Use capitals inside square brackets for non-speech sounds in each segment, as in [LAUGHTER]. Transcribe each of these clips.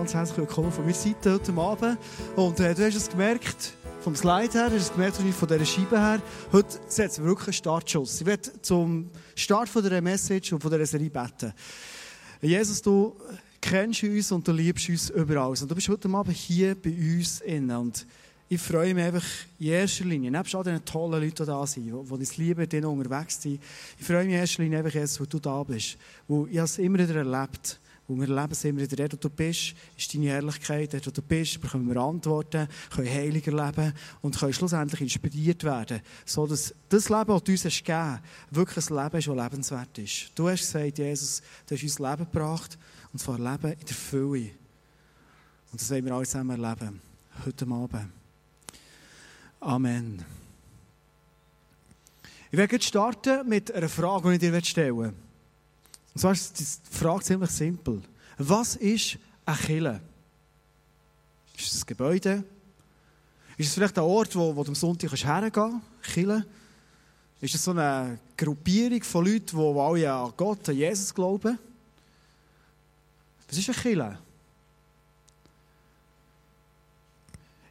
ganz herzlich willkommen von meiner Seite heute Abend. Und äh, du hast es gemerkt, vom Slide her, du hast es gemerkt von dieser Scheibe her, heute setzen wir wirklich einen Startschuss. Ich werde zum Start von dieser Message und von dieser Serie beten. Jesus, du kennst uns und du liebst uns überall. Und du bist heute Abend hier bei uns innen. Und ich freue mich einfach in erster Linie, nebst all den tollen Leuten, die da sind, die das Liebe denen unterwegs sind, ich freue mich in erster Linie einfach wo du da bist. Wo ich es immer wieder erlebt wo wir leben sind wir dort, wo du bist, ist deine Ehrlichkeit. Dort, wo du bist, bekommen wir Antworten, können heiliger leben und können schlussendlich inspiriert werden, so dass das Leben, das du uns hast gegeben wirklich ein Leben ist, das lebenswert ist. Du hast gesagt, Jesus, du hast uns Leben gebracht, und zwar Leben in der Fülle. Und das wollen wir alle zusammen erleben, heute Abend. Amen. Ich werde starten mit einer Frage, die ich dir stellen will. Und zwar ist die Frage ziemlich simpel. Was ist eine Kille? Ist es ein Gebäude? Ist es vielleicht ein Ort, wo, wo du am Sonntag hergehen kannst? Kille? Ist es so eine Gruppierung von Leuten, die alle an Gott, an Jesus glauben? Was ist eine Kille?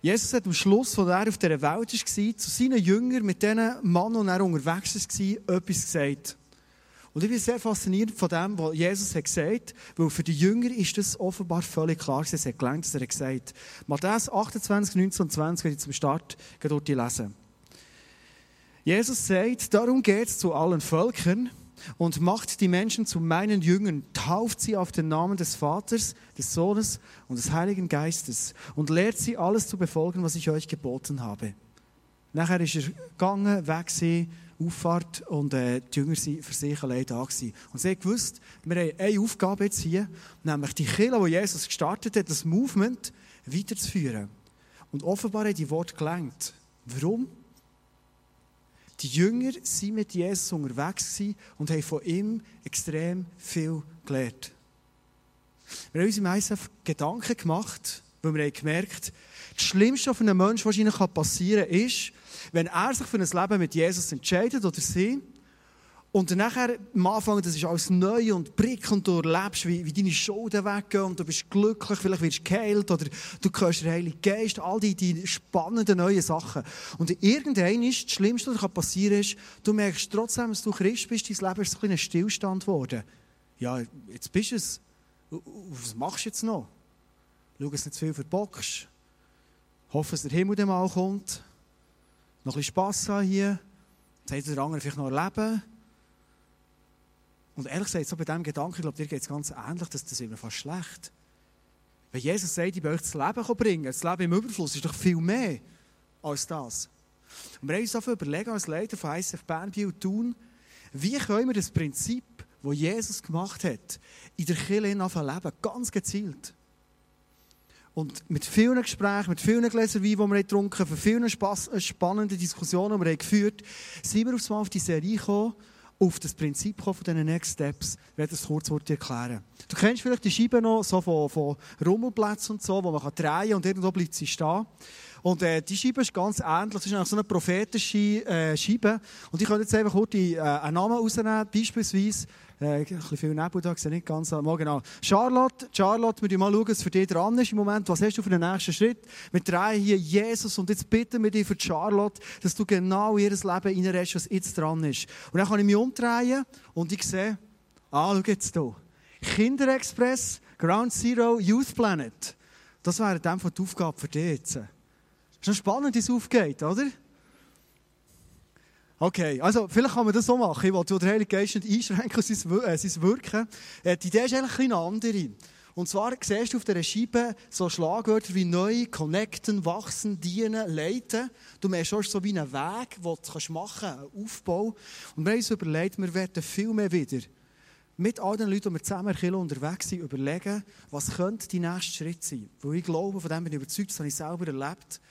Jesus hat am Schluss, als er auf dieser Welt war, zu seinen Jüngern, mit denen Mann und er unterwegs war, etwas gesagt. Und ich bin sehr fasziniert von dem, was Jesus hat gesagt hat, weil für die Jünger ist das offenbar völlig klar. Es hat gelernt, dass er gesagt hat. Matthäus 28, 19 und 20 werde ich zum Start dort lesen. Jesus sagt, darum geht es zu allen Völkern und macht die Menschen zu meinen Jüngern, tauft sie auf den Namen des Vaters, des Sohnes und des Heiligen Geistes und lehrt sie alles zu befolgen, was ich euch geboten habe. Nachher ist er gegangen, weg Auffahrt und äh, die Jünger waren für sich allein da. Gewesen. Und sie gewusst, wir haben eine Aufgabe jetzt hier, nämlich die Kirche, die Jesus gestartet hat, das Movement weiterzuführen. Und offenbar haben die Worte gelenkt. Warum? Die Jünger waren mit Jesus unterwegs und haben von ihm extrem viel gelernt. Wir haben uns im ISF Gedanken gemacht, weil wir haben gemerkt, das Schlimmste, was einem Menschen wahrscheinlich passieren kann, ist, wenn er sich für ein Leben mit Jesus entscheidet oder sie, und dann nachher am Anfang, das ist alles neu und prick und du erlebst, wie, wie deine Schulden weggehen und du bist glücklich, vielleicht wirst du geheilt oder du hörst den Heiligen Geist, all die, die spannenden neuen Sachen. Und irgendwann ist das Schlimmste, was passieren ist, du merkst trotzdem, dass du Christ bist, dein Leben ist ein Stillstand geworden. Ja, jetzt bist du es. Was machst du jetzt noch? Schau, dass du nicht zu viel verbockst. Hoffe, dass der Himmel dem mal kommt noch ein bisschen Spass haben hier. Jetzt hat der andere vielleicht noch erleben. Und ehrlich gesagt, so bei diesem Gedanken, ich glaube, dir geht es ganz ähnlich, dass das immer fast schlecht. Wenn Jesus sagt, ich will euch das Leben bringen, das Leben im Überfluss ist doch viel mehr als das. Und wir haben uns dafür überlegen, als Leiter von ISF Bern, Biel, Thun, wie können wir das Prinzip, das Jesus gemacht hat, in der Kirche leben, ganz gezielt. Und mit vielen Gesprächen, mit vielen Gläsern Wein, die wir getrunken haben, für viele äh, spannende Diskussionen, die wir geführt haben, sind wir aufs Mal auf die Serie gekommen, auf das Prinzip von den Next Steps. Ich werde das kurz erklären. Du kennst vielleicht die Scheibe noch so von, von Rummelplätzen und so, wo man drehen kann und irgendwo bleibt sie stehen. Und äh, die Scheibe ist ganz ähnlich. Das ist eigentlich so eine prophetische äh, Scheibe. Und ich könnte jetzt einfach kurz äh, einen Namen rausnehmen, beispielsweise äh, ein bisschen viel Nebel da, nicht ganz. Mal genau. Charlotte, Charlotte, wir mal schauen, was für dich dran ist im Moment. Was hast du für den nächsten Schritt? Wir drehen hier Jesus und jetzt bitten wir dich für Charlotte, dass du genau in ihr Leben reinredest, was jetzt dran ist. Und dann kann ich mich umdrehen und ich sehe, ah, schau jetzt hier. Kinderexpress, Ground Zero, Youth Planet. Das wäre dann die Aufgabe für dich jetzt. Ist noch spannend, wie es aufgeht, oder? Okay, also vielleicht kann man das so machen. Ich will den Heiligen Geist nicht einschränken, sein, äh, Wirken. Äh, die Idee ist eigentlich eine andere. Und zwar siehst du auf dieser Scheibe so Schlagwörter wie neu, connecten, wachsen, dienen, leiten. Du merkst schon so wie einen Weg, den du machen kannst, einen Aufbau. Und wir haben uns überlegt, wir werden viel mehr wieder mit all den Leuten, die wir zusammen in unterwegs sind, überlegen, was könnte die nächste Schritt sein. Weil ich glaube, von dem bin ich überzeugt, das habe ich selber erlebt.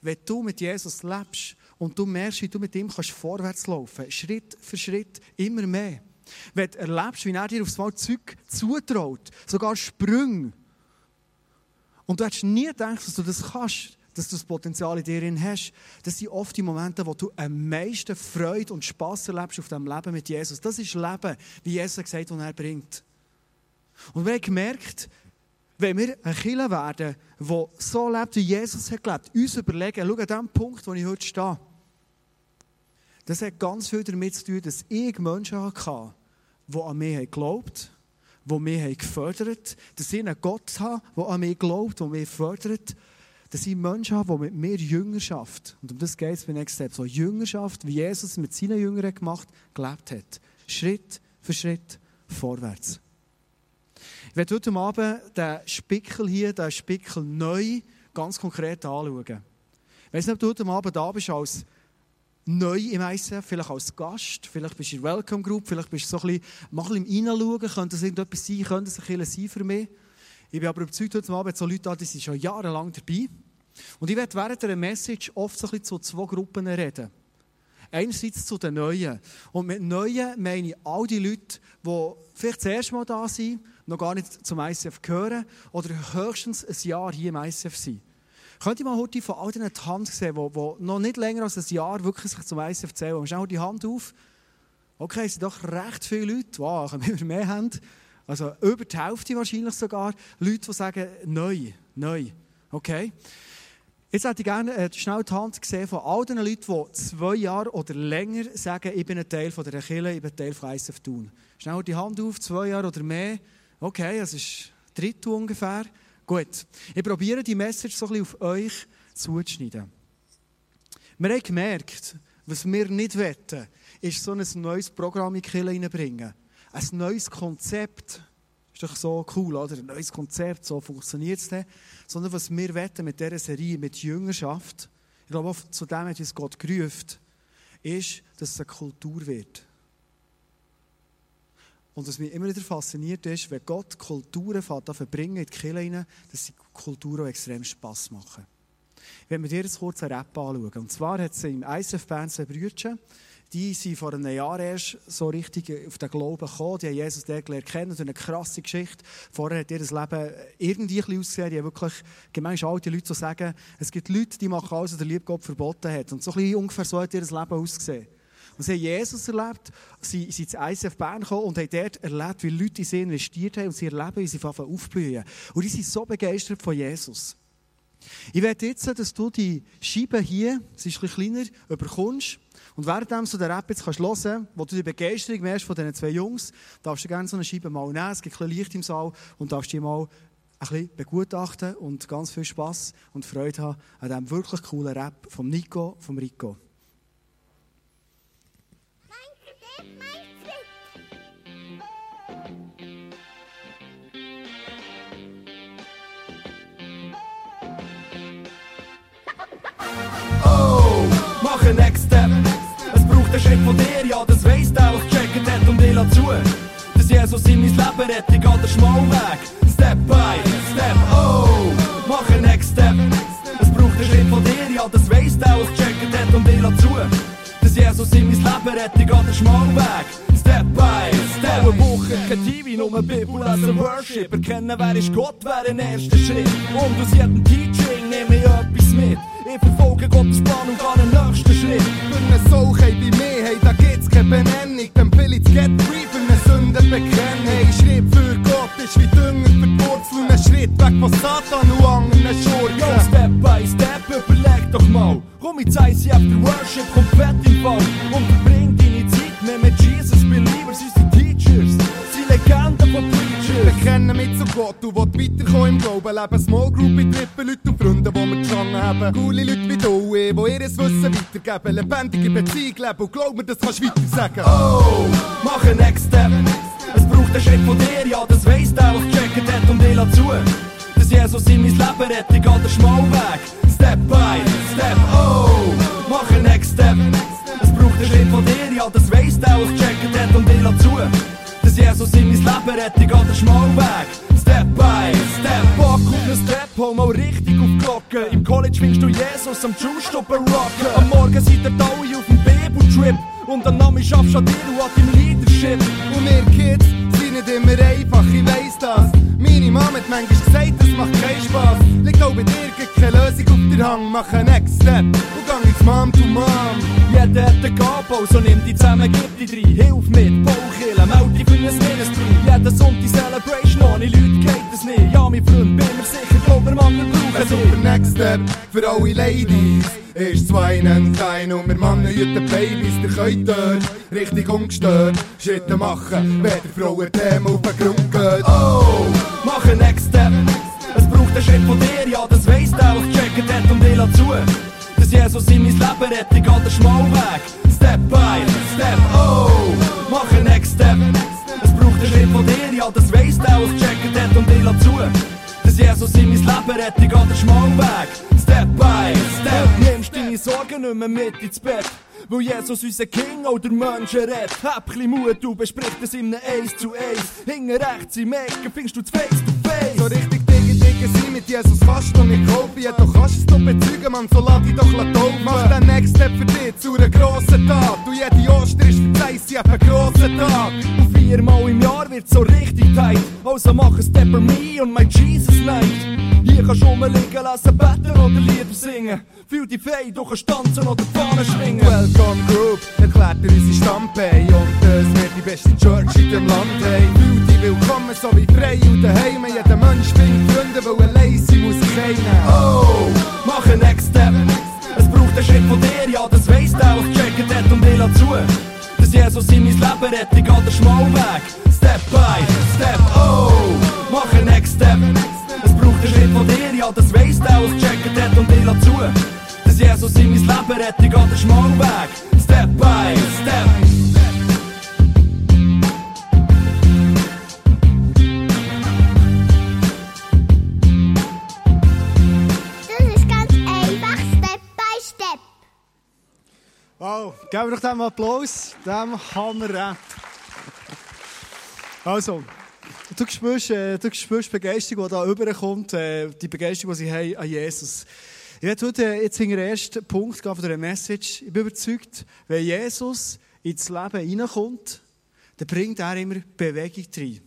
Wenn du mit Jesus lebst, und du merkst, wie du mit ihm kannst vorwärts laufen Schritt für Schritt, immer mehr. Wenn du erlebst, wie er dir aufs Mal Zeug zutraut, sogar Sprünge. Und du hättest nie gedacht, dass du das kannst, dass du das Potenzial in dir hast. Das sind oft die Momente, wo du am meisten Freude und Spass erlebst auf dem Leben mit Jesus. Das ist Leben, wie Jesus gesagt hat, er bringt. Und wir haben gemerkt, wenn wir ein Killer werden, der so lebt, wie Jesus hat gelebt, uns überlegen, schau an dem Punkt, wo ich heute stehe. Das hat ganz viel damit zu tun, dass ich Menschen hatte, die an mich geglaubt haben, die mich gefördert haben, dass ich einen Gott habe, der an mich glaubt, der mich fördert, dass ich Menschen habe, die mit mir Jüngerschaft, und um das geht es bei Next Step, so Jüngerschaft, wie Jesus mit seinen Jüngern gemacht, gelebt hat. Schritt für Schritt vorwärts. Ich werde heute Abend den Spickel hier, den Spickel neu, ganz konkret anschauen. Ich weiß nicht, ob du heute Abend da bist als neu im ICF, vielleicht als Gast, vielleicht bist du in der Welcome Group, vielleicht bist du so ein bisschen, mal ein bisschen reinschauen, könnte das irgendetwas sein, könnte es ein bisschen sein für mich. Ich bin aber überzeugt, heute Abend so Leute da, die sind schon jahrelang dabei. Und ich werde während einer Message oft so ein bisschen zu zwei Gruppen reden. Einerseits zu den Neuen. Und mit Neuen meine ich all die Leute, die vielleicht das erste Mal da sind, noch gar nicht zum ICF gehören oder höchstens ein Jahr hier im ICF sind. Könnt ihr mal heute von all diesen die Hand sehen, die, die noch nicht länger als ein Jahr wirklich sich zum ICF zählen? Schau die Hand auf. Okay, es sind doch recht viele Leute. Wow, wenn wir mehr haben. Also über die Hälfte wahrscheinlich sogar. Leute, die sagen, neu, neu. Okay. Jetzt hätte ich gerne äh, schnell die Hand gesehen von all den Leuten, die zwei Jahre oder länger sagen, ich bin ein Teil von der Kirche, ich bin ein Teil von ISF Thun. Schnell die Hand auf, zwei Jahre oder mehr. Okay, das ist ein Drittel ungefähr. Gut. Ich probiere die Message so ein bisschen auf euch zuzuschneiden. Wir haben gemerkt, was wir nicht wollen, ist so ein neues Programm in die Kirche reinbringen. Ein neues Konzept ist doch so cool, oder? Ein neues Konzept, so funktioniert es nicht. Sondern was wir wetten mit dieser Serie, mit Jüngerschaft, ich glaube, auch zu dem hat uns Gott gerufen, ist, dass es eine Kultur wird. Und was mich immer wieder fasziniert ist, wenn Gott Kulturen verbringen in die Kirche dass die Kulturen auch extrem Spass machen. Ich werde mir dir jetzt kurz einen Rap anschauen. Und zwar hat es im ISF Bern zwei Brüdchen, die sind vor einem Jahr erst so richtig auf den Glauben gekommen. Die haben Jesus gelernt kennen. Ist eine krasse Geschichte. Vorher hat ihr das Leben irgendwie ein ausgesehen. Die haben wirklich, gemeinhin alte Leute so sagen, es gibt Leute, die machen alles, was der liebe Gott verboten hat. Und so ein bisschen ungefähr so hat ihr das Leben ausgesehen. Und sie haben Jesus erlebt, sie sind ins ICF Bern gekommen und haben dort erlebt, wie Leute in sie investiert haben und sie erleben, wie sie aufblühen. Und die sind so begeistert von Jesus. Ich werde jetzt, dass du die Scheibe hier, sie ist ein bisschen kleiner, überkommst. Und während du den Rap jetzt kannst hören, wo du die Begeisterung merkst von diesen zwei Jungs, darfst du gerne so eine Scheibe mal nehmen, es gibt ein Licht im Saal und darfst die mal ein bisschen begutachten und ganz viel Spass und Freude haben an diesem wirklich coolen Rap von Nico, vom Rico. Oh, mach einen Next Schritt von dir, ja, das weiss der, was gecheckt hat und ich lass zu. Dass Jesus in mein Leben rettet, geht der Schmalweg. Step by Step, oh, mach einen Next Step. Es braucht einen Schritt von dir, ja, das weiss der, was gecheckt hat und ich lass zu. Dass Jesus in mein Leben rettet, geht der Schmalweg. Step by Step. Eine Woche kein TV, nur Bibel lesen Worship. Erkennen, wer ist Gott, wäre ein erster Schritt. Und aus jedem Teaching nehme ich etwas mit. Ich verfolge Gottes Plan und gehe den nächsten Schritt. Für eine Solche wie mir, hey, da gibt's keine Benennung. Dann will ich get free für eine Sünde bekennen. Hey, Schritt für Gott ist wie Dünger für die Wurzel. Ein Schritt weg von Satan und anderen Schurken. Yo, Step by Step, überleg doch mal. Komm ins ICF, der Worship kommt fett im Fall. Und Bekennen mit zu Gott, du willst weiterkommen im Glauben. Leben Small Group mit Treffen, Leute und Freunde, die wir gefangen haben. Coole Leute wie du, die ihr Wissen weitergeben. Lebendige Beziehung leben und glaub mir, das kannst du weiter sagen. Oh, mach einen Next Step. Es braucht einen Schritt von dir, ja, das weiss der, was gecheckt hat und ich zu. Dass Jesus in mein Leben rettet, geht der Schmalweg. Step by Step, oh, mach einen Next Step. Es braucht einen Schritt von dir, ja, das weiss der, was gecheckt hat und ich zu. Jesus in mein Leben rettet, geht der Schmalweg. Step by Step, Bock auf ne Step, hol mal richtig auf die Glocke. Im College findest du Jesus am Schuhstoppen rocken. Am Morgen seid ihr alle auf dem Bibeltrip. Und am Namen schaffst an dir und an deinem Leadership. Und wir Kids nicht immer einfach, ich weiss das. Meine Mama hat manchmal gesagt, das macht keinen Spaß. Liegt auch bei dir, gibt keine Lösung auf der Hang. Mach einen Next Step und gang ins Mom to Mom. Jeder hat eine Gabe, also nimm die zusammen, gib die drei. Hilf mit, Bauchkillen, melde dich für ein Ministry. Jeden Sonntag Celebration, ohne Leute geht es nicht. Ja, mein Freund, super Next Step für alle Ladies. Ist zwei einen klein und wir Mann hüten Babys, könnt dort richtig ungestört Schritte machen, wenn der Frauen Themen auf den Grund geht. Oh, mach einen Next Step. Es braucht einen Schritt von dir, ja, das weiss der, was gecheckt hat und will zu. Dass Jesus in mein Leben rettet, geht der Schmalweg. Step by Step, oh, mach einen Next Step. Es braucht einen Schritt von dir, ja, das weiss der, was gecheckt hat und will zu. Dass Jesus in mein Leben rettet, geht der Schmalweg. Step by Step, nimmst deine Sorgen nicht mehr mit ins Bett. Weil Jesus unser King oder Menschen redet. Hab chli Mut, du besprichst es in einem Ace zu Ace. Hinten rechts im Ecken findest du das Face to Face. So richtig dicke, dicke sein mit Jesus kannst du nicht kaufen. Ja, du kannst es doch bezeugen, man, so lass dich doch taufen. Mach den Next Step für dich zu einer grossen Tat. Du, jede Oster ist für die sie einen grossen Tag. Und viermal im Jahr wird so richtig tight. Also mach ein Step for me und my Jesus Night. Kannst du rumliegen lassen, beten oder Lieder singen. Fühl dich frei, du kannst tanzen oder die Fahne schwingen. Welcome Group erklärt dir unsere Stammpay und es wird die beste Church in dem Land. Hey, fühl dich willkommen, so wie frei und daheim. Jeder Mensch findet Freunde, weil allein sie muss keiner. Oh, mach einen Next Step. Es braucht einen Schritt von dir, ja, das weiss der, was gecheckt hat und will zu. Dass Jesus in mein Leben rettet, geht der Schmalweg. Step by rettet, geht der Schmalweg. Step by Step. Das ist ganz einfach, Step by Step. Wow, geben wir doch dem Applaus, dem Hammer-Rap. Also, du spürst, äh, du spürst die Begeisterung, die da rüberkommt, äh, die Begeisterung, die sie haben an Jesus. Ich werde heute jetzt in den ersten Punkt gehen von dieser Message. Ich bin überzeugt, wenn Jesus ins Leben hineinkommt, dann bringt er immer Bewegung rein.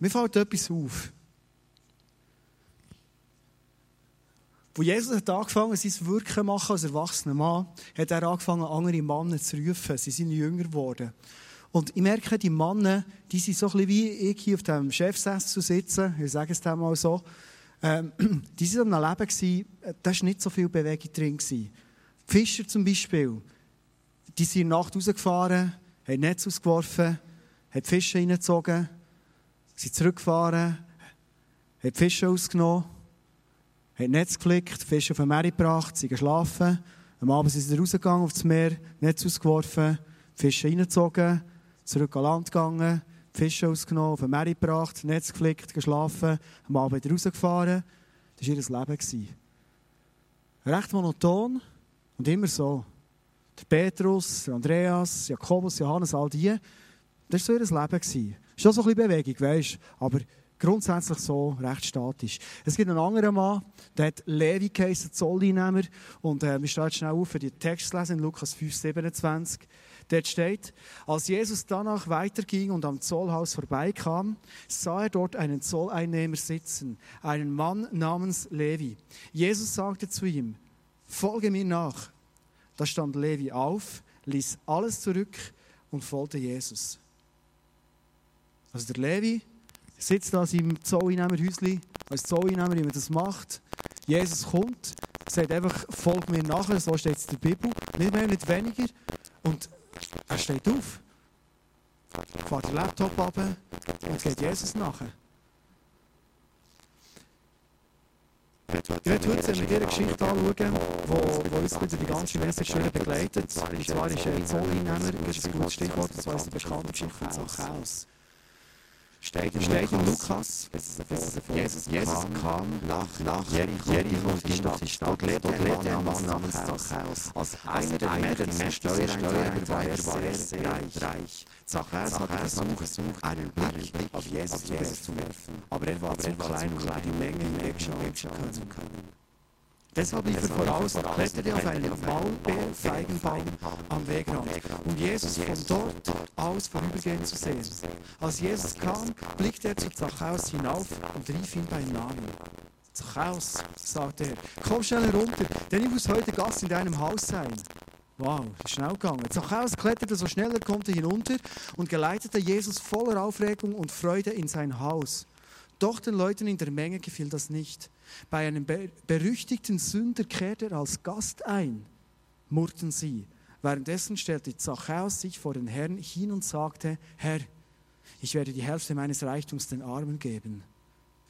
Mir fällt etwas auf. Wo Jesus hat angefangen, sein Wirken zu machen als erwachsener Mann, hat er angefangen, andere Männer zu rufen. Sie sind Jünger geworden. Und ich merke, die Männer, die sind so ein bisschen wie ich hier auf dem Chefsessel sitzen, ich sage es dem mal so, ähm, [CLEARS THROAT] die waren am Leben, gewesen, da war nicht so viel Bewegung drin. Gewesen. Die Fischer zum Beispiel, die sind in der Nacht rausgefahren, haben Netz ausgeworfen, haben Fische reingezogen, sind zurückgefahren, haben Fische ausgenommen, haben Netz geflickt, Fische auf den Meer gebracht, sind geschlafen. Am Abend sind sie rausgegangen aufs Meer, Netz ausgeworfen, Fische reingezogen, zurück an Land gegangen, Fische ausgenommen, auf den Meer gebracht, Netz geflickt, geschlafen, am Abend rausgefahren. Das war ihr Leben. Recht monoton und immer so. Der Petrus, der Andreas, Jakobus, Johannes, all die, das war so ihr Leben. auch so ein bisschen Bewegung, weißt aber grundsätzlich so recht statisch. Es gibt einen anderen Mann, der hat Levi geheißen, Zolleinnehmer. Und äh, wir starten schnell auf für die Text lesen in Lukas 5, 27. Dort steht, als Jesus danach weiterging und am Zollhaus vorbeikam, sah er dort einen Zolleinnehmer sitzen, einen Mann namens Levi. Jesus sagte zu ihm, folge mir nach. Da stand Levi auf, ließ alles zurück und folgte Jesus. Also der Levi sitzt da seinem Zolleinnehmerhäuschen, als Zolleinnehmer, wie man das macht. Jesus kommt, sagt einfach, folg mir nachher, so steht es in der Bibel. Nicht mehr, nicht weniger. Und er steht auf, fährt den Laptop ab und geht Jesus nachher. Ich werde heute mit dieser Geschichte anschauen, die wo, wo uns die ganze Message begleitet. Und zwar ist er Zolleinnehmer, das ist ein gutes Stichwort, und zwar ist die bekannte Geschichte von Zachäus. Steht in, Steht in Lukas, Lukas, Jesus, Jesus kam nach, nach Jericho, Jericho, die Stadt, die Stadt, dort lebte ein Mann namens Zachäus. Als einer der mächtigsten Steuereintreiber war er sehr, sehr reich. Zachäus Zachäus versucht, einen Blick auf Jesus zu werfen, aber er war zu klein, um die Menge hinwegschauen zu können. Deshalb lief er voraus und kletterte auf einen Maulbeerfeigenbaum am Wegrand, um Jesus von dort aus vorübergehend zu sehen. Als Jesus kam, blickte er zu Zachäus hinauf und rief ihn beim Namen. Zachäus, sagte er, komm schnell herunter, denn ich muss heute Gast in deinem Haus sein. Wow, schnell gegangen. Zachäus kletterte so schnell er konnte hinunter und geleitete Jesus voller Aufregung und Freude in sein Haus. Doch den Leuten in der Menge gefiel das nicht. Bei einem be berüchtigten Sünder kehrte er als Gast ein, murrten sie. Währenddessen stellte Zachäus sich vor den Herrn hin und sagte, Herr, ich werde die Hälfte meines Reichtums den Armen geben.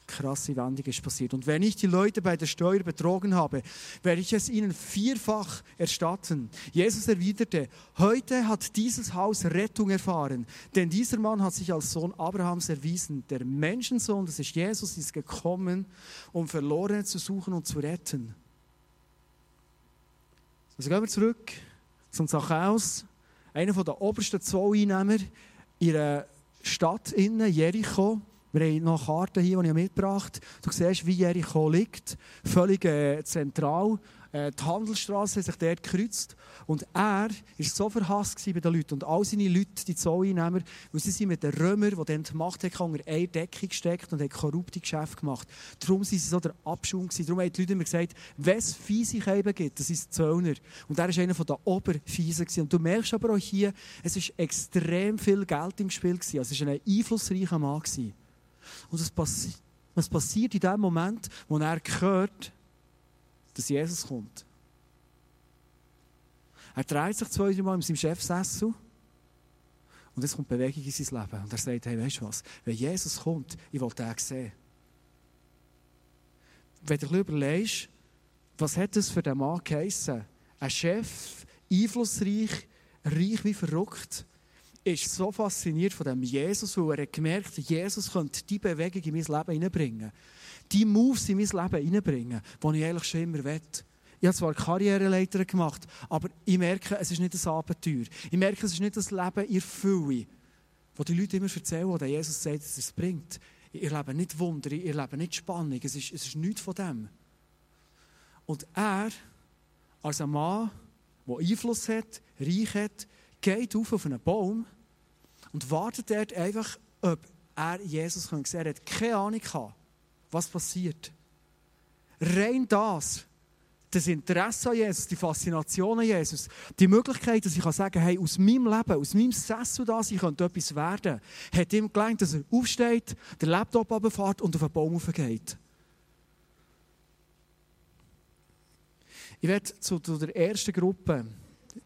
Krass, wie wendig ist passiert. Und wenn ich die Leute bei der Steuer betrogen habe, werde ich es ihnen vierfach erstatten. Jesus erwiderte, heute hat dieses Haus Rettung erfahren, denn dieser Mann hat sich als Sohn Abrahams erwiesen. Der Menschensohn, das ist Jesus, ist gekommen, um Verlorene zu suchen und zu retten. Also gehen wir zurück zum Zachäus, einer der obersten Zolleinnehmer in einer Stadt innen, Jericho. Wir haben noch Karten hier, die ich mitgebracht habe. Du siehst, wie Jericho liegt. Völlig äh, zentral. Äh, die Handelsstraße hat sich dort gekreuzt. Und er war so verhasst bei den Leuten. Und all seine Leute, die Zolleinnehmer, weil sie sind mit den Römern, die dann die Macht hatten, unter eine Decke gesteckt und haben korrupte Geschäfte gemacht. Darum sind sie so der gewesen. Darum haben die Leute immer gesagt, wenn es fiese Käben gibt, das ist Zöllner. Und er war einer der Oberfiesen. Und du merkst aber auch hier, es war extrem viel Geld im Spiel. Also es war ein einflussreicher Mann. Und was, passi was passiert in dem Moment, wo er hört, dass Jesus kommt? Er dreht sich zwei, drei Mal in seinem Chefsessel und es kommt Bewegung in sein Leben. Und er sagt, hey, weißt du was, wenn Jesus kommt, ich will den sehen. Wenn du überlegst, was hat das für den Mann geheissen? Ein Chef, einflussreich, reich wie verrückt, ist so fasziniert von dem Jesus, weil er hat gemerkt, Jesus könnte die Bewegung in mein Leben hineinbringen. Die Moves in mein Leben hineinbringen, die ich eigentlich schon immer will. Ich habe zwar Karriereleiter gemacht, aber ich merke, es ist nicht ein Abenteuer. Ich merke, es ist nicht das Leben in Fülle, wo die Leute immer erzählen, wo Jesus sagt, dass es bringt. Ich erlebe nicht Wunder, ich erlebe nicht Spannung, es ist, es ist nichts von dem. Und er, als ein Mann, der Einfluss hat, reich hat, geht auf auf einen Baum und wartet dort einfach, ob er Jesus sehen kann. Er hat keine Ahnung was passiert. Rein das, das Interesse an Jesus, die Faszination an Jesus, die Möglichkeit, dass ich sagen kann, hey, aus meinem Leben, aus meinem Sessel da, ich könnte etwas werden, hat ihm gelangt, dass er aufsteht, den Laptop runterfährt und auf den Baum geht. Ich werde zu der ersten Gruppe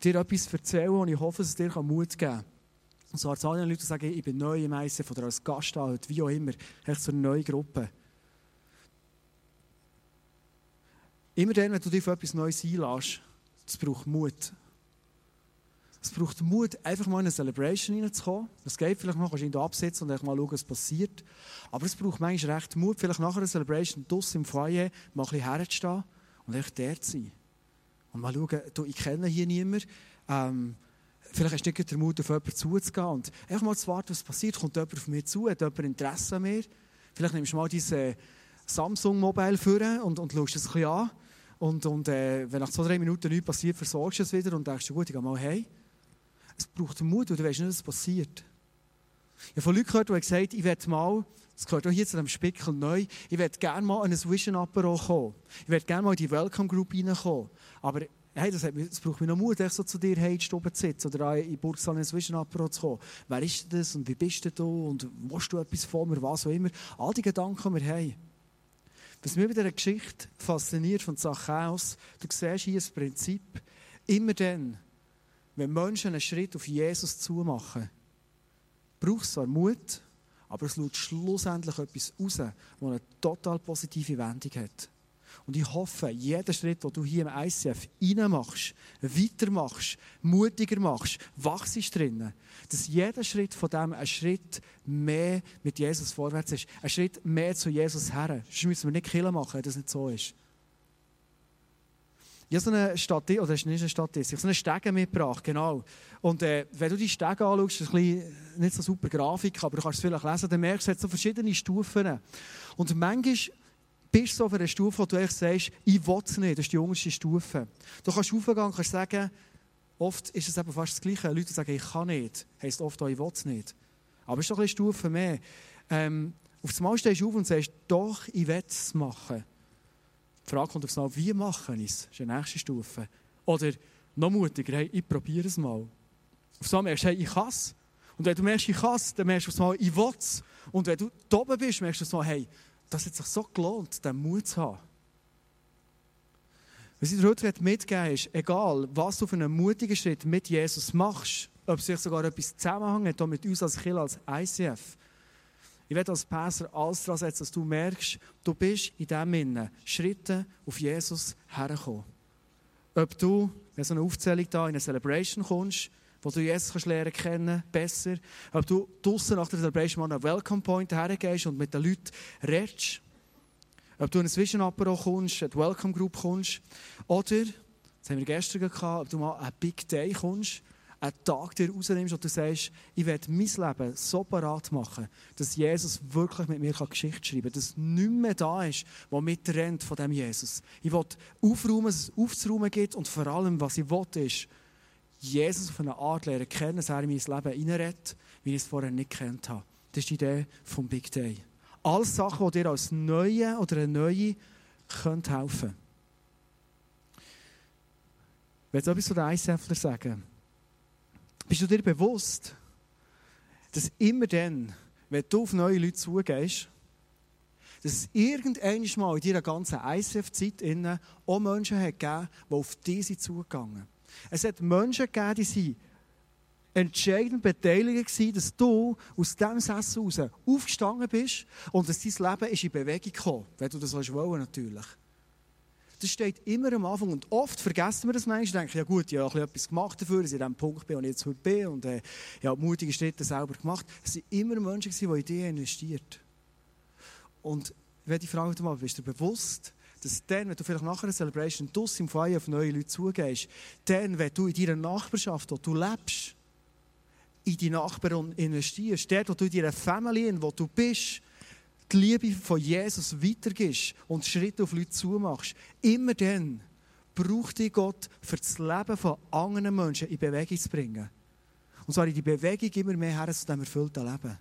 dir etwas erzählen und ich hoffe, dass es dir Mut geben kann. Und so zu allen Leuten sagen, ich bin neu im ICF oder als Gast da, wie auch immer, echt so eine neue Gruppe. Immer dann, wenn du dich für etwas Neues einlässt, es braucht Mut. Es braucht Mut, einfach mal in eine Celebration reinzukommen. Das geht vielleicht noch, kannst du ihn absetzen und mal schauen, was passiert. Aber es braucht manchmal recht Mut, vielleicht nach einer Celebration draussen im Foyer mal ein bisschen herzustehen und einfach der zu sein. Und mal schauen, du, ich kenne hier niemanden. Ähm, vielleicht hast du nicht den Mut, auf jemanden zuzugehen. Und einfach mal zu warten, was passiert. Kommt jemand auf mich zu? Hat jemand Interesse an mir? Vielleicht nimmst du mal dein Samsung-Mobile vor und, und schaust es ein bisschen an. Und, und äh, wenn nach zwei, drei Minuten nichts passiert, versorgst du es wieder und denkst, gut, ich gehe mal hey. Es braucht Mut, weil du weißt nicht, was passiert. Ich habe von Leuten gehört, die gesagt haben, ich werde mal, das gehört auch hier zu dem Spickel neu, ich werde gerne mal an ein Vision Apero kommen. Ich werde gerne mal in die Welcome Group reinkommen. Aber hey, das, hat, das braucht mir noch Mut, so zu dir hey, zu sitzen oder in Burgsan ins Vision Apero zu kommen. Wer ist das und wie bist du und willst du etwas von mir, was auch immer. All die Gedanken, die wir haben. Was mich bei dieser Geschichte fasziniert von Zachäus, du siehst hier das Prinzip, immer dann, wenn Menschen einen Schritt auf Jesus zu machen, braucht es zwar Mut, aber es schaut schlussendlich etwas raus, das eine total positive Wendung hat. Und ich hoffe, jeder Schritt, den du hier im ICF reinmachst, weitermachst, mutiger machst, wachst drinnen, dass jeder Schritt von dem ein Schritt mehr mit Jesus vorwärts ist. Ein Schritt mehr zu Jesus her. Sonst müssen wir nicht Killen machen, wenn das nicht so ist. Ich habe so eine Statistik, oder das ist nicht eine Statistik, ich habe so eine Stege mitgebracht, genau. Und äh, wenn du die Stege anschaust, ist ein nicht so super Grafik, aber du kannst es vielleicht lesen, dann merkst du, es hat so verschiedene Stufen. Und manchmal bist so auf einer Stufe, wo du echt sagst, ich will es nicht, das ist die unterste Stufe. Du kannst aufgehen und kannst sagen, oft ist es eben fast das Gleiche. Leute sagen, ich kann nicht, heisst oft auch, ich will es nicht. Aber es ist doch eine Stufe mehr. Ähm, auf das Mal stehst du auf und sagst, doch, ich will es machen. Die Frage kommt aufs Mal, wie mache ich es? Das ist die nächste Stufe. Oder noch mutiger, hey, ich probiere es mal. Auf das Mal merkst du, hey, ich kann es. Und wenn du merkst, ich kann es, dann merkst du aufs Mal, ich will es. Und wenn du da oben bist, merkst du so, hey, das hat sich so gelohnt, den Mut zu haben. Was ich dir heute mitgeben ist, egal, was du für einen mutigen Schritt mit Jesus machst, ob sich sogar etwas zusammenhängt mit uns als Kiel, als ICF, ich werde als Pastor alles daran setzen, dass du merkst, du bist in diesem Sinne Schritte auf Jesus hergekommen. Ob du, wenn so eine Aufzählung da in eine Celebration kommst, wo du Jesus kannst lernen kennen, besser, ob du draussen nach der Celebration mal einen Welcome Point hergehst und mit den Leuten redest, ob du in ein Vision Apero kommst, eine Welcome Group kommst, oder, das haben wir gestern gehabt, ob du mal einen Big Day kommst, einen Tag dir rausnimmst und du sagst, ich werde mein Leben so parat machen, dass Jesus wirklich mit mir Geschichte schreiben kann, dass nichts mehr da ist, was mich trennt von dem Jesus. Ich will aufräumen, dass es aufzuräumen gibt und vor allem, was ich will, ist, Jesus auf eine Art lernen kennen, dass er in mein Leben reinredet, wie ich es vorher nicht kennt habe. Das ist die Idee vom Big Day. Alles Sachen, die dir als Neue oder eine Neue helfen können. Ich will etwas zu den Eissäffler sagen. Bist du dir bewusst, dass immer dann, wenn du auf neue Leute zugehst, dass es irgendwann mal in deiner ganzen ICF-Zeit auch Menschen hat gegeben, die auf diese zugegangen sind. Es hat Menschen gegeben, die sind entscheidend beteiligt waren, dass du aus diesem Sessel raus aufgestanden bist und dass dein Leben ist in Bewegung kam, wenn du das wollen natürlich. Das steht immer am Anfang und oft vergessen wir das manchmal. Denken, ja gut, ich habe etwas gemacht dafür, dass ich an dem Punkt bin, wo ich jetzt heute bin und äh, ich habe mutige Schritte selber gemacht. Es waren immer Menschen, die in dich investiert Und wenn die Frage mal, bist du dir bewusst, dass dann, wenn du vielleicht nach einer Celebration draussen im Feuer auf neue Leute zugehst, dann, wenn du in deiner Nachbarschaft, wo du lebst, in die Nachbarn investierst, dort, wo du in deiner Familie, wo du bist, die Liebe von Jesus weitergibst und Schritte auf Leute zumachst, immer dann braucht dich Gott für das Leben von anderen Menschen in Bewegung zu bringen. Und zwar in die Bewegung immer mehr her zu diesem erfüllten Leben.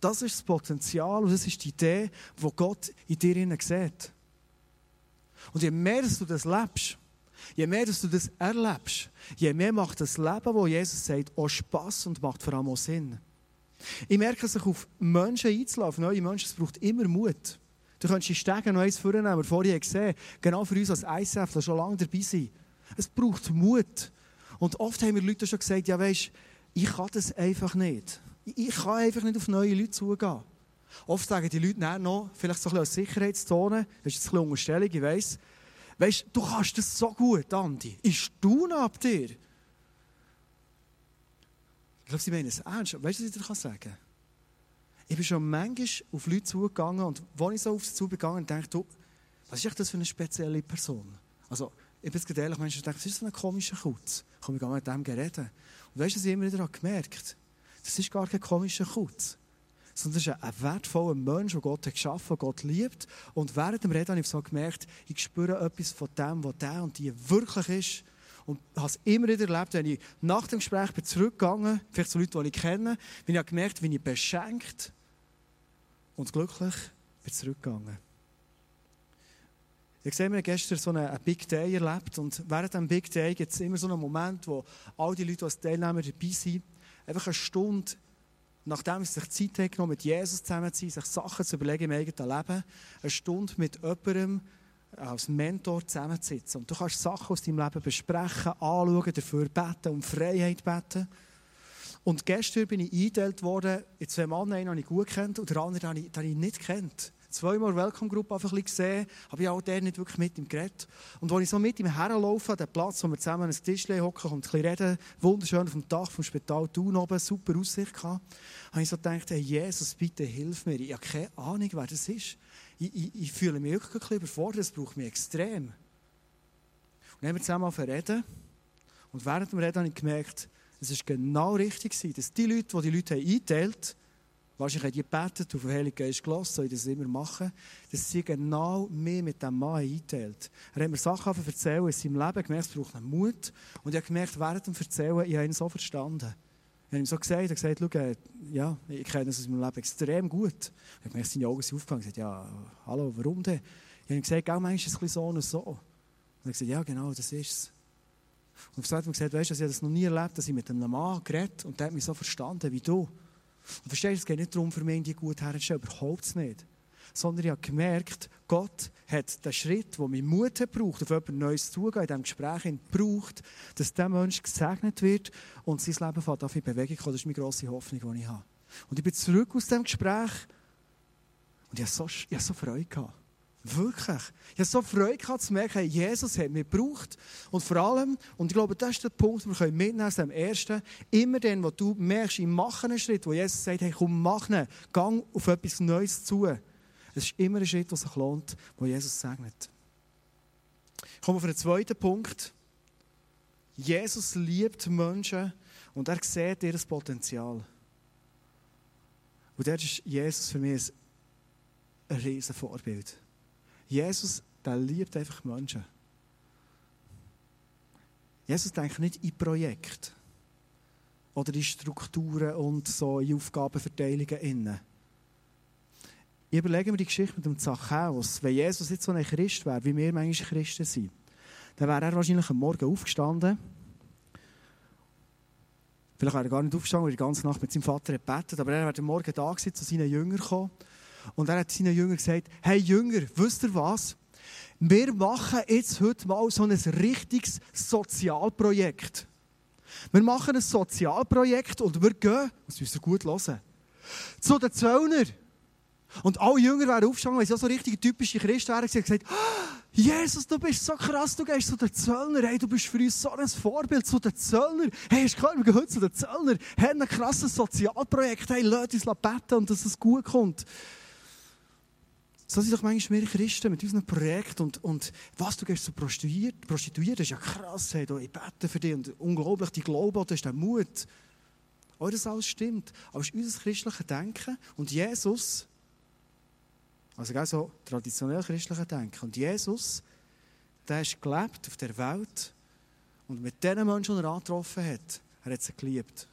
Das ist das Potenzial und das ist die Idee, die Gott in dir sieht. Und je mehr dass du das lebst, je mehr dass du das erlebst, je mehr macht das Leben, wo Jesus sagt, auch Spass und macht vor allem auch Sinn. Ich merke, sich auf Menschen einzulassen, auf neue Menschen, es braucht immer Mut. Du kannst die Stege noch eins vornehmen, vorhin gesehen genau für uns als ICF, schon lange dabei sind. Es braucht Mut. Und oft haben wir Leute schon gesagt, ja weisst, ich kann das einfach nicht. Ich kann einfach nicht auf neue Leute zugehen. Oft sagen die Leute dann noch, vielleicht so ein bisschen als Sicherheitszone, das ist jetzt ein bisschen Unterstellung, ich weiss, weisst, du kannst das so gut, Andi. Ich staune ab dir. Ich glaube, sie meinen es ernst. Weißt du, was ich dir sagen kann? Ich bin schon manchmal auf Leute zugegangen und als ich so auf sie zugegangen bin, dachte was ist das für eine spezielle Person? Also, ich bin jetzt ehrlich, Menschen denken, das ist so ein komischer Kutz. Ich gehe mit dem reden. Und weißt du, was ich immer wieder gemerkt Das ist gar kein komischer Kutz. Sondern das ist ein wertvoller Mensch, den Gott hat geschaffen Gott liebt. Und während dem Reden habe ich so gemerkt, ich spüre etwas von dem, was der und die wirklich ist. Und habe es immer wieder erlebt, wenn ich nach dem Gespräch bin zurückgegangen, vielleicht zu Leuten, die ich kenne, bin ich gemerkt, wie ich beschenkt und glücklich bin zurückgegangen. Ich sehe, wir gestern so einen Big Day erlebt und während diesem Big Day gibt es immer so einen Moment, wo all die Leute, die als Teilnehmer dabei sind, einfach eine Stunde, nachdem sie sich Zeit haben genommen, mit Jesus zusammen zu sein, sich Sachen zu überlegen im eigenen Leben, eine Stunde mit jemandem als Mentor zusammenzusitzen. Und du kannst Sachen aus deinem Leben besprechen, anschauen, dafür beten, um Freiheit beten. Und gestern bin ich eingeteilt worden in zwei Männer, einen habe ich gut kennt und den anderen habe ich, den habe ich nicht kennt. Zweimal Welcome Group einfach gesehen, habe ich auch der nicht wirklich mit ihm geredet. Und als ich so mit ihm herlaufe, an den Platz, wo wir zusammen an Tisch hocken und ein bisschen reden, wunderschön auf dem Dach vom Spital Thun oben, super Aussicht gehabt, habe ich so gedacht, hey, Jesus, bitte hilf mir. Ich habe keine Ahnung, wer das ist ich, ich, ich fühle mich wirklich ein bisschen überfordert, das braucht mich extrem. Und dann haben wir zusammen reden. Und während dem Reden habe ich gemerkt, es war genau richtig, dass die Leute, die die Leute eingeteilt haben, wahrscheinlich haben die gebetet, auf den Heiligen Geist gelassen, so ich das immer machen, dass sie genau mehr mit dem Mann eingeteilt. Er hat mir Sachen erzählt in seinem Leben, gemerkt, es braucht einen Mut. Und ich habe gemerkt, während dem Erzählen, ich habe ihn so verstanden. Ich habe ihm so gesagt, er gesagt, äh, ja, ich kenne das aus meinem Leben extrem gut. Ich habe gemerkt, seine Augen sind aufgegangen. Ich habe gesagt, ja, hallo, warum denn? Ich habe ihm gesagt, gell, manchmal ist es ein bisschen so und so. Und er hat gesagt, ja, genau, das ist es. Und auf hat mir gesagt, weißt du, ich habe das noch nie erlebt, dass ich mit einem Mann geredet und der hat mich so verstanden wie du. Und verstehst du, es geht nicht darum, für mich die gut herzustellen, überhaupt nicht. Sondern ich habe gemerkt, Gott hat den Schritt, der mir Mut braucht, auf jemand Neues zugehen, in diesem Gespräch braucht, dass dieser Mensch gesegnet wird und sein Leben fährt auf in Bewegung kommen. Das ist meine grosse Hoffnung, die ich habe. Und ich bin zurück aus diesem Gespräch und ich hatte so, so Freude. Gehabt. Wirklich. Ich hatte so Freude gehabt, zu merken, Jesus hat mich gebraucht. Und vor allem, und ich glaube, das ist der Punkt, den wir mitnehmen aus dem Ersten, immer dann, wo du merkst, ich mache einen Schritt, wo Jesus sagt, hey, komm, mach ihn, gang auf etwas Neues zu. Es ist immer ein Schritt, der sich lohnt, wo Jesus segnet. Ich komme auf den zweiten Punkt. Jesus liebt Menschen und er sieht ihr Potenzial. Und das ist Jesus für mich ein riesen Vorbild. Jesus, der liebt einfach Menschen. Jesus denkt nicht in Projekte oder in Strukturen und so in Aufgabenverteilungen innen. Ich überlege mir die Geschichte mit dem Zachäus. Wenn Jesus jetzt so ein Christ wäre, wie wir manchmal Christen sind, dann wäre er wahrscheinlich am Morgen aufgestanden. Vielleicht wäre er gar nicht aufgestanden, weil er die ganze Nacht mit seinem Vater gebetet aber er wäre am Morgen da gewesen, zu seinen Jüngern gekommen. Und er hat seinen Jüngern gesagt, hey Jünger, wisst ihr was? Wir machen jetzt heute mal so ein richtiges Sozialprojekt. Wir machen ein Sozialprojekt und wir gehen, das müsst ihr gut hören, zu den Zöllner. Und alle Jünger wären aufgestanden, weil sie auch so richtig typische Christen wären, und gesagt, oh, Jesus, du bist so krass, du gehst zu den Zöllner, hey, du bist für uns so ein Vorbild zu den Zöllner. Hey, ist klar, wir gehen zu den Zöllner, haben ein krasses Sozialprojekt, hey, lass uns beten und dass es gut kommt. So sind doch manchmal wir Christen mit unserem Projekt und, und was, du gehst zu Prostituiert, das ist ja krass, hey, ich bete für dich und unglaublich, die Glaube, das ist der Mut. Oh, das alles stimmt, aber es ist unser christliches Denken und Jesus, also auch so traditionell christliche Denken, und Jesus, der ist gelebt auf der Welt und mit den Menschen, die er angetroffen hat, er hat sie geliebt.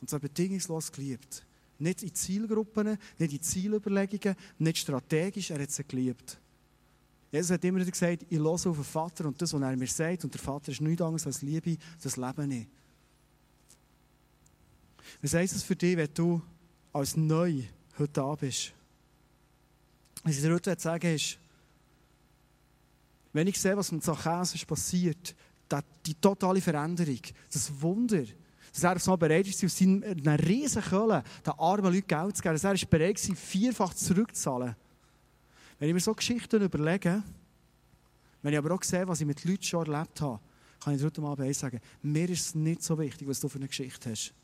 Und zwar bedingungslos geliebt. Nicht in Zielgruppen, nicht in Zielüberlegungen, nicht strategisch, er hat sie geliebt. Jesus hat immer wieder gesagt, ich höre auf den Vater und das, was er mir sagt, und der Vater ist nichts anderes als Liebe, das Leben nicht. Was heisst es für dich, wenn du als neu heute da bist? Was ich dir heute sagen ist, wenn ich sehe, was mit ist passiert, die totale Veränderung, das Wunder, dass er so bereit ist, aus seiner riesen Kölle den armen Leuten Geld zu geben. Dass er bereit war, vierfach zurückzuzahlen. Wenn ich mir so Geschichten überlege, wenn ich aber auch sehe, was ich mit Leuten schon erlebt habe, kann ich heute Abend sagen, mir ist es nicht so wichtig, was du für eine Geschichte hast.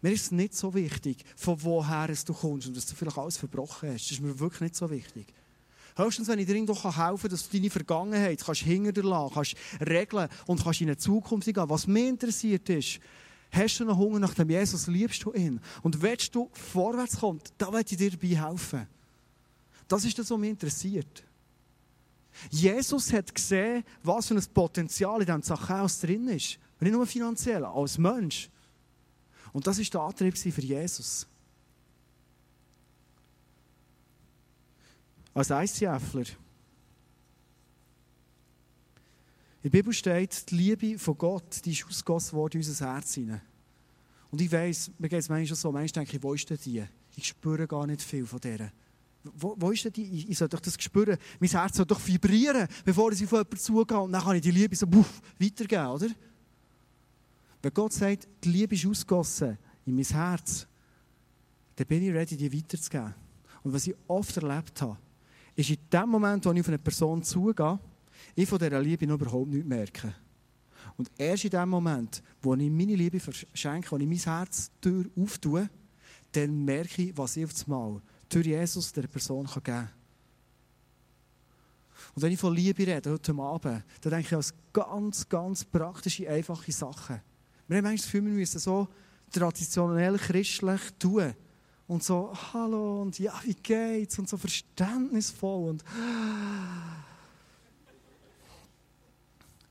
Mir ist es nicht so wichtig, von woher du kommst und dass du vielleicht alles verbrochen hast. Das ist mir wirklich nicht so wichtig. Höchstens, wenn ich dir doch helfen kann, dass du deine Vergangenheit kannst hinter dir lassen, kannst regeln und kannst in eine Zukunft gehen. Was mich interessiert ist, Hast du noch Hunger nach dem Jesus? Liebst du ihn? Und willst du vorwärts kommen, da werde ich dir dabei helfen. Das ist das, was mich interessiert. Jesus hat gesehen, was für ein Potenzial in diesem Zachäus drin ist. nicht nur finanziell, als Mensch. Und das war der Antrieb für Jesus. Als ICFler In der Bibel steht, die Liebe von Gott, die ist ausgegossen worden in unser Herz. Und ich weiss, mir geht es manchmal so, manchmal denke ich, wo ist denn die? Ich spüre gar nicht viel von der. Wo, wo ist denn die? Ich, ich soll doch das spüren. Mein Herz soll doch vibrieren, bevor ich auf jemanden zugehe. Und dann kann ich die Liebe so buff, weitergeben, oder? Wenn Gott sagt, die Liebe ist ausgegossen in mein Herz, dann bin ich ready, die weiterzugeben. Und was ich oft erlebt habe, ist in dem Moment, wo ich auf eine Person zugehe, ich von dieser Liebe überhaupt nicht merke. Und erst in dem Moment, wo ich meine Liebe verschenke, wo ich mein Herz Tür auftue, dann merke ich, was ich auf das Mal durch Jesus der Person geben kann. Und wenn ich von Liebe rede, heute Abend, dann denke ich an ganz, ganz praktische, einfache Sachen. Wir haben manchmal das Gefühl, wir müssen so traditionell christlich tun. Und so, hallo, und ja, wie geht's? Und so verständnisvoll. Und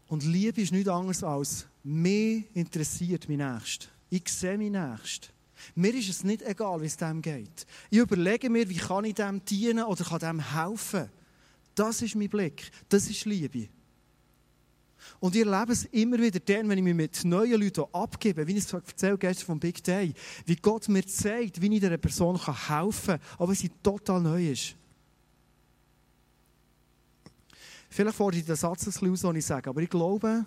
Und Liebe ist nichts anderes als, mich interessiert mein Nächster. Ich sehe mein Nächster. Mir ist es nicht egal, wie es dem geht. Ich überlege mir, wie kann ich dem dienen oder kann dem helfen. Das ist mein Blick. Das ist Liebe. Und ich erlebe es immer wieder dann, wenn ich mich mit neuen Leuten abgebe, wie ich es gestern vom Big Day, wie Gott mir zeigt, wie ich dieser Person helfen kann, aber sie total neu ist. Vielleicht fordere ich den Satz ein bisschen aus, den ich sage, aber ich glaube,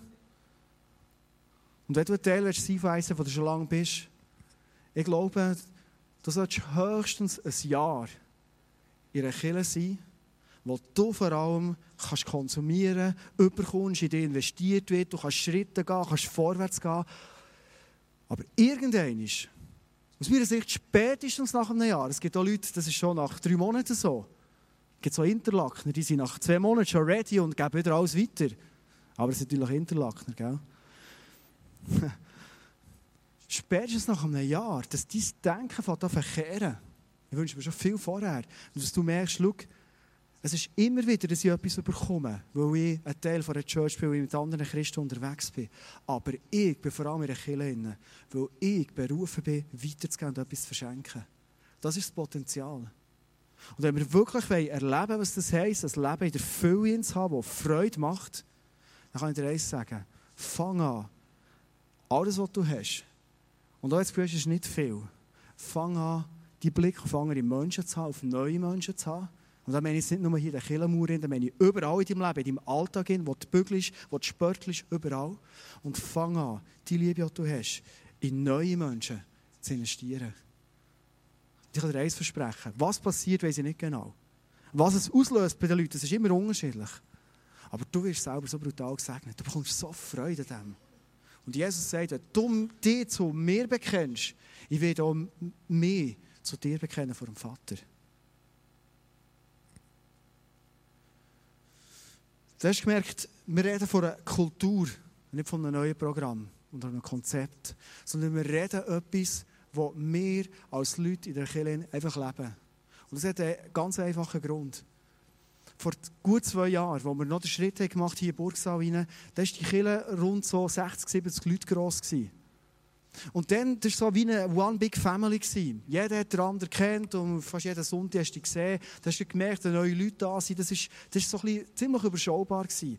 und wenn du ein Teil sein willst, wo du schon lange bist, ich glaube, du solltest höchstens ein Jahr in einer Kirche sein, wo du vor allem kannst konsumieren, überkommst, in dich investiert wird, du kannst Schritte gehen, kannst vorwärts gehen. Aber irgendwann ist, aus meiner Sicht spätestens nach einem Jahr, es gibt auch Leute, das ist schon nach drei Monaten so, gibt so Interlackner, die sind nach zwei Monaten schon ready und geben wieder alles weiter. Aber es sind natürlich Interlackner, gell? [LAUGHS] Spätestens nach einem Jahr, dass dein Denken von verkehren. Ich wünsche mir schon viel vorher. Dass du merkst, schau, es ist immer wieder, dass ich etwas bekomme, weil ich ein Teil von der Church bin, weil ich mit anderen Christen unterwegs bin. Aber ich bin vor allem in der Kirche, weil ich berufen bin, weiterzugehen und etwas zu verschenken. Das ist das Potenzial. Und wenn wir wirklich erleben was das heisst, das Leben in der Fülle zu haben, das Freude macht, dann kann ich dir eines sagen. Fang an, alles, was du hast, und auch jetzt du, ist nicht viel, fang an, die Blick auf andere Menschen zu haben, auf neue Menschen zu haben. Und dann meine ich nicht nur hier in der Killenmauer, dann meine ich überall in deinem Leben, in deinem Alltag, wo du bügelst, wo du sportlich überall. Und fang an, die Liebe, die du hast, in neue Menschen zu investieren. Ich kann dir eines versprechen. Was passiert, weiß ich nicht genau. Was es auslöst bei den Leuten, das ist immer unterschiedlich. Aber du wirst selber so brutal gesegnet. Du bekommst so Freude an dem. Und Jesus sagt, wenn du dich zu mir bekennst, ich werde auch mehr zu dir bekennen vor dem Vater. Du hast gemerkt, wir reden von einer Kultur, nicht von einem neuen Programm oder einem Konzept, sondern wir reden etwas, wo wir als Leute in der Kirche einfach leben. Und das hat einen ganz einfachen Grund. Vor gut zwei Jahren, wo wir noch den Schritt gemacht haben, hier in Burgsaal rein, da war die Kirche rund so 60, 70 Leute gross. Gewesen. Und dann, das war so wie eine One Big Family. Gewesen. Jeder hat den anderen kennt und fast jeden Sonntag hast du gesehen. Da hast du gemerkt, dass neue Leute da sind. Das war das ist so ziemlich überschaubar. Gewesen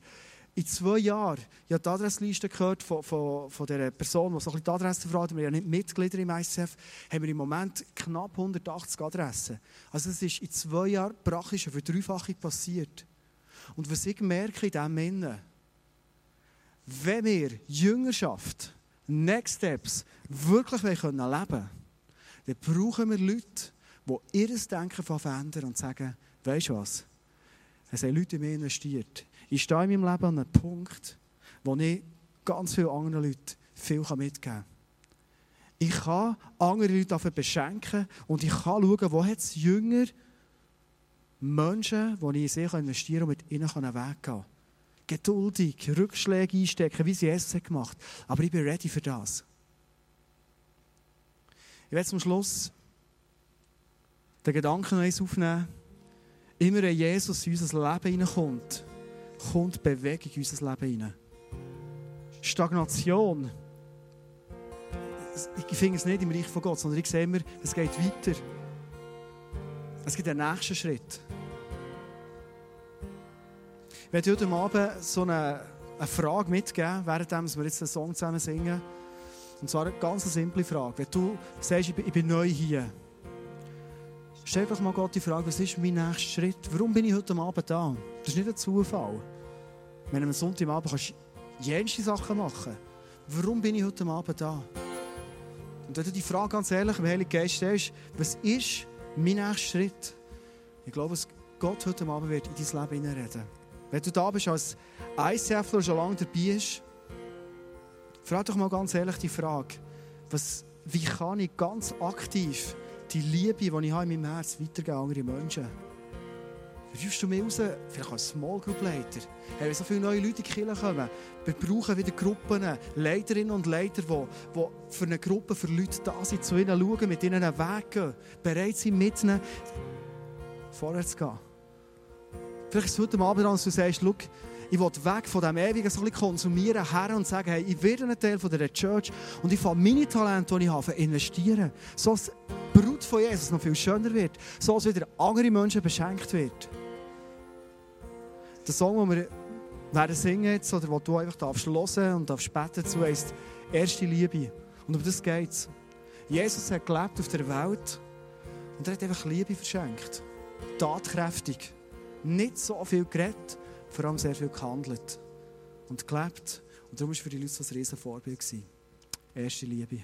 in zwei Jahren, ich habe die Adressliste gehört von, von, von der Person, die so ein die Adresse fragt, wir sind ja nicht Mitglieder im ICF, haben wir im Moment knapp 180 Adressen. Also es ist in zwei Jahren praktisch eine Verdreifachung passiert. Und was ich merke in diesem Innen, wenn wir Jüngerschaft, Next Steps wirklich leben können, dann brauchen wir Leute, die ihr Denken verändern und sagen, weißt du was, es haben Leute in mich investiert. Ich stehe in meinem Leben an einem Punkt, wo ich ganz vielen anderen Leuten viel mitgeben kann. Ich kann andere Leute dafür beschenken und ich kann schauen, wo es Jünger, Menschen, die ich sehr investieren kann und mit ihnen einen Weg gehen kann. Geduldig, Rückschläge einstecken, wie sie es gemacht Aber ich bin ready für das. Ich werde zum Schluss den Gedanken noch aufnehmen. Immer wenn Jesus in unser Leben hineinkommt, kommt Bewegung in unser Leben hinein. Stagnation. Ich finde es nicht im Reich von Gott, sondern ich sehe immer, es geht weiter. Es gibt einen nächsten Schritt. Ich werde heute Abend so eine, eine Frage mitgeben, während wir jetzt einen Song zusammen singen. Und zwar eine ganz simple Frage. Wenn du sagst, ich bin neu hier, stell doch mal Gott die Frage, was ist mein nächster Schritt? Warum bin ich heute Abend da? Das ist nicht ein Zufall. Wenn am Sonntagabend kannst du jenste Sachen machen. Warum bin ich heute Abend da? Und wenn du die Frage ganz ehrlich im Heiligen Geist stellst, was ist mein nächster Schritt? Ich glaube, dass Gott heute Abend wird in dein Leben hineinreden. Wenn du da bist als ICFler schon lange dabei bist, frag doch mal ganz ehrlich die Frage, was, wie kann ich ganz aktiv die Liebe, die ich in meinem Herz weitergeben an andere Menschen? Rufst du mich raus, vielleicht als Small Group Leiter? Hey, wenn so viele neue Leute in die Kirche kommen, wir brauchen wieder Gruppen, Leiterinnen und Leiter, die, die für eine Gruppe, für Leute da sind, zu ihnen schauen, mit ihnen einen Weg gehen, bereit sind, mit ihnen vorwärts zu gehen. Vielleicht ist es heute Abend dran, du sagst, schau, ich will weg von dem ewigen so ein konsumieren, her und sagen, hey, ich werde ein Teil von der Church und ich fange meine Talente, die ich habe, investieren. So Brut von Jesus noch viel schöner wird. So dass wieder andere Menschen beschenkt wird. Der Song, den wir Während singen jetzt, oder wo du einfach darfst hören und darfst beten zu, heisst erste Liebe. Und um das geht es. Jesus hat gelebt auf der Welt und er hat einfach Liebe verschenkt. Tatkräftig. Nicht so viel geredet, vor allem sehr viel gehandelt. Und gelebt. Und darum war für die Leute so ein riesen Vorbild. Erste Liebe.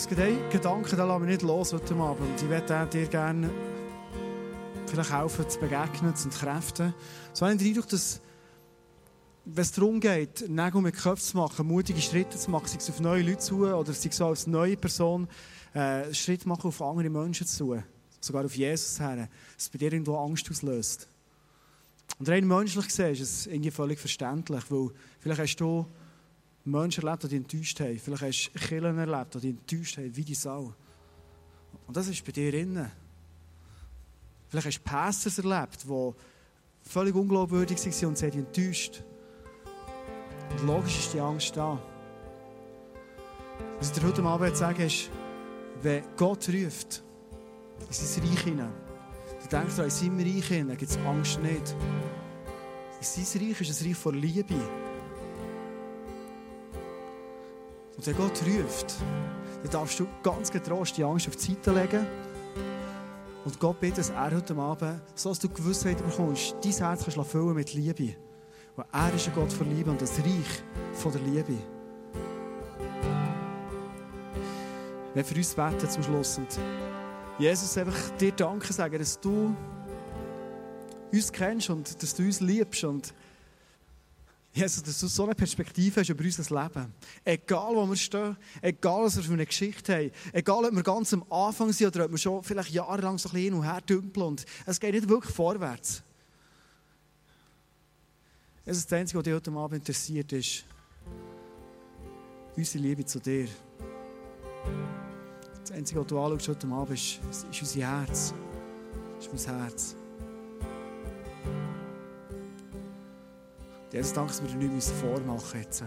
Das Gedanken, da lassen wir nicht los heute Abend. Ich werde dir gerne vielleicht helfen, zu begegnen, zu entkräften. So habe ich den Eindruck, dass, wenn es darum geht, Nägel mit Köpfen zu machen, mutige Schritte zu machen, sei es auf neue Leute zu oder sei es als neue Person, äh, Schritt machen auf andere Menschen zu, sogar auf Jesus her, dass es bei dir irgendwo Angst auslöst. Und rein menschlich gesehen ist es irgendwie völlig verständlich, weil vielleicht hast du Menschen erlebt, die dich enttäuscht haben. Vielleicht hast du Killen erlebt, die dich enttäuscht haben, wie die Sau. Und das ist bei dir innen. Vielleicht hast du Pastors erlebt, die völlig unglaubwürdig waren und sie dich enttäuscht. Und logisch ist die Angst da. Was ich dir heute Abend sagen ist, wenn Gott ruft, in sein Reich hinein, dann denkst du, in seinem Reich hinein gibt es Angst nicht. In sein Reich ist ein Reich von Liebe. Und wenn Gott ruft, dann darfst du ganz getrost die Angst auf die Seite legen und Gott bittet, dass er heute Abend, so dass du Gewissheit bekommst, dein Herz kannst füllen mit Liebe. Weil er ist ein Gott von Liebe und das Reich von der Liebe. Wir für uns beten zum Schluss und Jesus einfach dir Danke sagen, dass du uns kennst und dass du uns liebst und Jesus, dass du so eine Perspektive hast über unser Leben. Egal, wo wir stehen, egal, was wir für eine Geschichte haben, egal, ob wir ganz am Anfang sind oder ob wir schon vielleicht jahrelang so ein bisschen hin und her dümpeln und es geht nicht wirklich vorwärts. Jesus, das Einzige, was dich heute Abend interessiert, ist unsere Liebe zu dir. Das Einzige, was du anschaust heute Abend, ist, ist unser Herz. ist mein Herz. Jesus, danke, dass wir dir nichts vormachen müssen.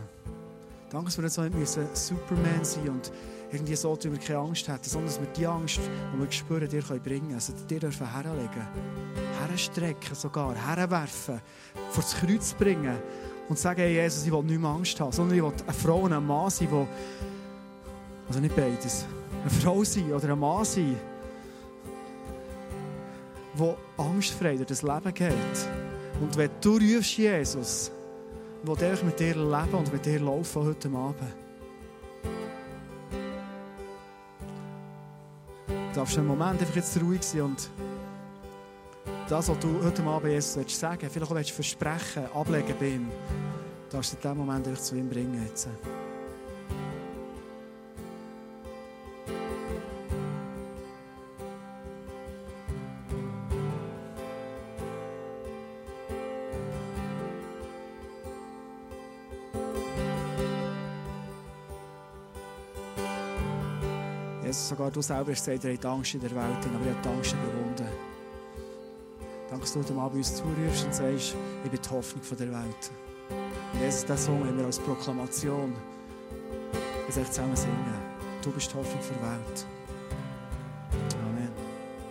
Danke, dass wir nicht so nicht Superman sein und irgendwie so, dass wir keine Angst hätten, sondern dass wir die Angst, die wir spüren, dir bringen können. Also dir dürfen herlegen, herstrecken sogar, herwerfen, vor das Kreuz bringen und sagen, hey Jesus, ich will nicht mehr Angst haben, sondern ich will eine Frau und ein Mann sein, wo, also nicht beides, eine Frau sein oder ein Mann sein, wo angstfrei durch das Leben geht. Und wenn du rufst, Jesus, will ich mit dir leben und mit dir laufen heute Abend. Du darfst einen Moment einfach jetzt ruhig sein und das, was du heute Abend Jesus willst sagen, vielleicht auch willst versprechen, ablegen bei ihm, darfst du in diesem Moment einfach zu ihm bringen. Jetzt. Du selber hast gesagt, ihr habt Angst in der Welt, aber ihr habt die Angst überwunden. Danke, dass du heute Abend uns zurufst und sagst, ich bin die Hoffnung der Welt. Und Jesus, diesen Song haben wir als Proklamation. Wir sollen zusammen singen. Du bist die Hoffnung der Welt.